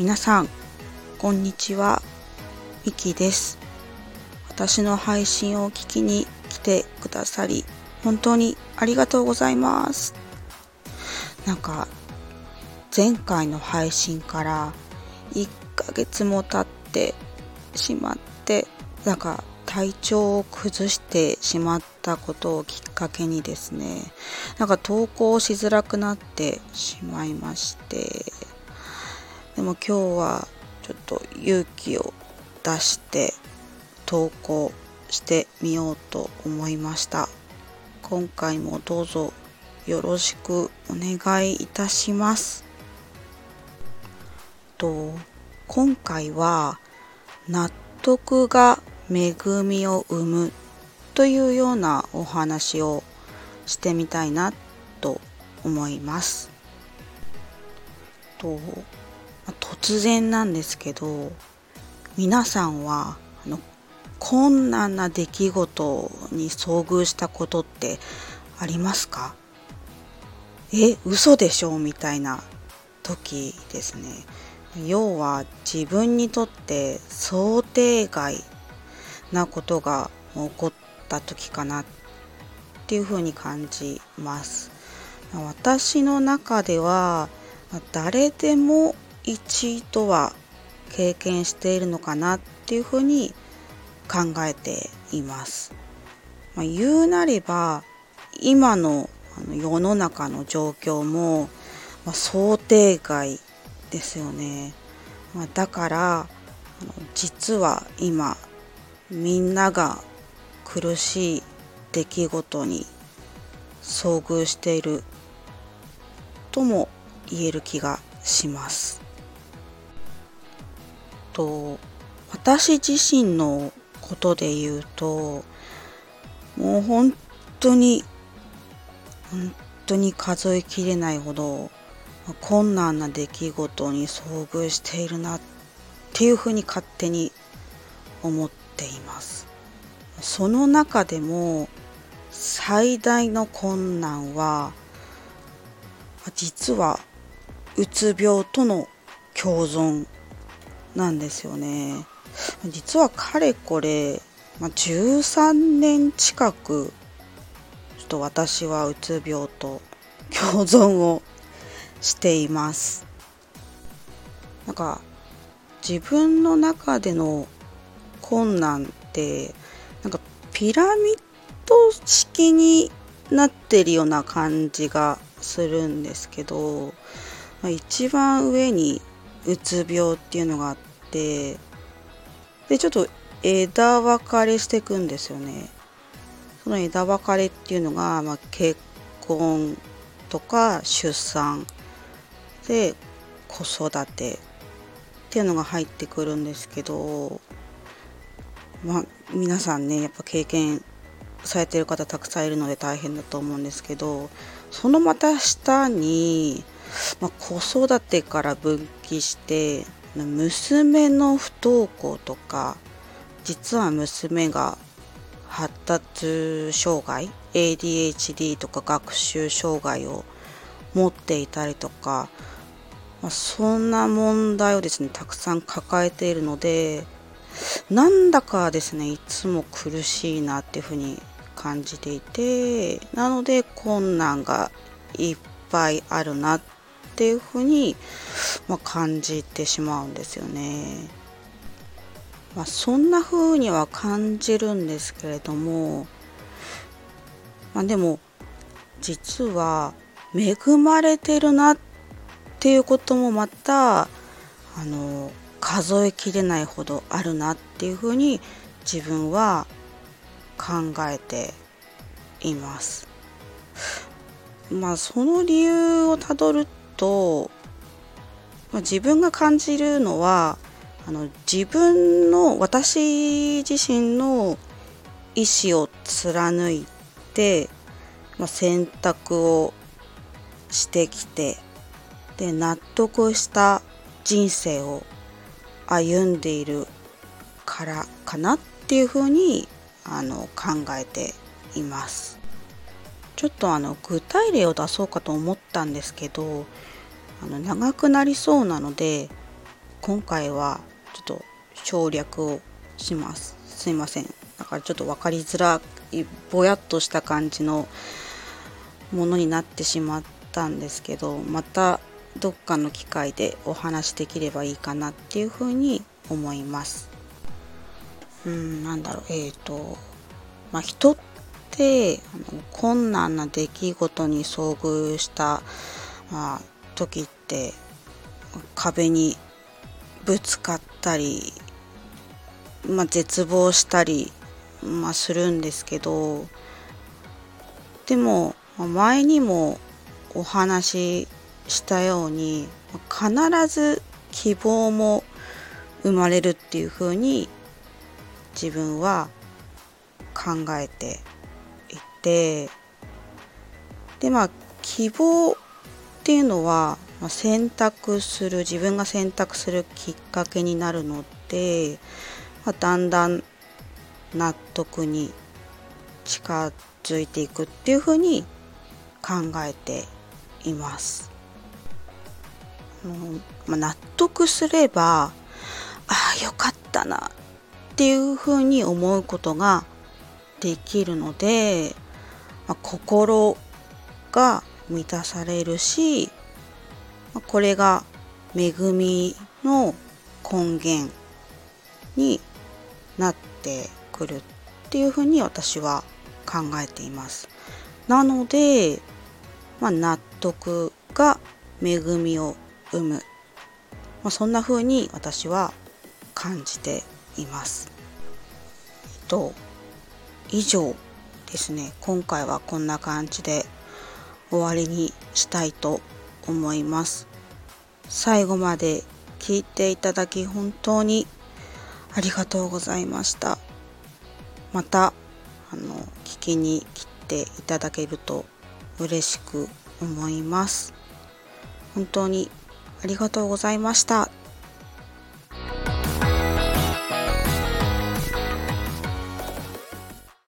皆さんこんにちは。ミキです。私の配信を聞きに来てくださり本当にありがとうございます。なんか前回の配信から1ヶ月も経ってしまってなんか体調を崩してしまったことをきっかけにですねなんか投稿しづらくなってしまいまして。でも今日はちょっと勇気を出して投稿してみようと思いました今回もどうぞよろしくお願いいたしますと今回は納得が恵みを生むというようなお話をしてみたいなと思います。と突然なんですけど皆さんはあの困難な出来事に遭遇したことってありますか？え嘘でしょ？みたいな時ですね。要は自分にとって想定外なことが起こった時かなっていうふうに感じます。私の中では誰でも一度は経験しているのかなっていうふうに考えています。まあ、言うなれば今のあの世の中の状況も、まあ、想定外ですよね。まあ、だから実は今みんなが苦しい出来事に遭遇しているとも言える気がします。と私自身のことで言うともう本当に本当に数えきれないほど困難な出来事に遭遇しているなっていうふうに勝手に思っています。その中でも最大の困難は実はうつ病との共存なんですよね。実はかれこれ、まあ、13年近くちょっと私はうつ病と共存をしています。なんか自分の中での困難ってなんかピラミッド式になってるような感じがするんですけど、まあ、一番上にうつ病っていうのがあってでちょっと枝分かれしていくんですよね。その枝分かれっていうのが、まあ、結婚とか出産で子育てっていうのが入ってくるんですけどまあ、皆さんねやっぱ経験されてる方たくさんいるので大変だと思うんですけどそのまた下に、まあ、子育てから分岐して娘の不登校とか実は娘が発達障害 ADHD とか学習障害を持っていたりとか、まあ、そんな問題をですねたくさん抱えているのでなんだかですねいつも苦しいなっていうふうに感じていてなので困難がいっぱいあるなってていうふうに、まあ、感じてしまうんですよね。まあ、そんな風には感じるんですけれども、まあ、でも実は恵まれてるなっていうこともまたあの数えきれないほどあるなっていうふうに自分は考えています。まあその理由をたどると、まあ、自分が感じるのはあの自分の私自身の意思を貫いて、まあ、選択をしてきてで納得した人生を歩んでいるからかなっていうふうにあの考えています。ちょっとあの具体例を出そうかと思ったんですけどあの長くなりそうなので今回はちょっと省略をします。すいません。だからちょっと分かりづらいぼやっとした感じのものになってしまったんですけどまたどっかの機会でお話しできればいいかなっていうふうに思います。うんなんだろう。えっ、ー、とまあ人って困難な出来事に遭遇した、まあ、時って壁にぶつかったり、まあ、絶望したり、まあ、するんですけどでも前にもお話ししたように必ず希望も生まれるっていうふうに自分は考えててでまあ希望っていうのはまあ、選択する自分が選択するきっかけになるので、まあ、だんだん納得に近づいていくっていうふうに考えています。うんまあ、納得すればああよかったなっていうふうに思うことができるので、まあ、心が満たされるしまあこれが恵みの根源になってくるっていうふうに私は考えています。なので、まあ、納得が恵みを生む、まあ、そんなふうに私は感じています。と以上ですね。今回はこんな感じで終わりにしたいと思います。最後まで聞いていただき本当にありがとうございました。またあの聞きに来ていただけると嬉しく思います。本当にありがとうございました。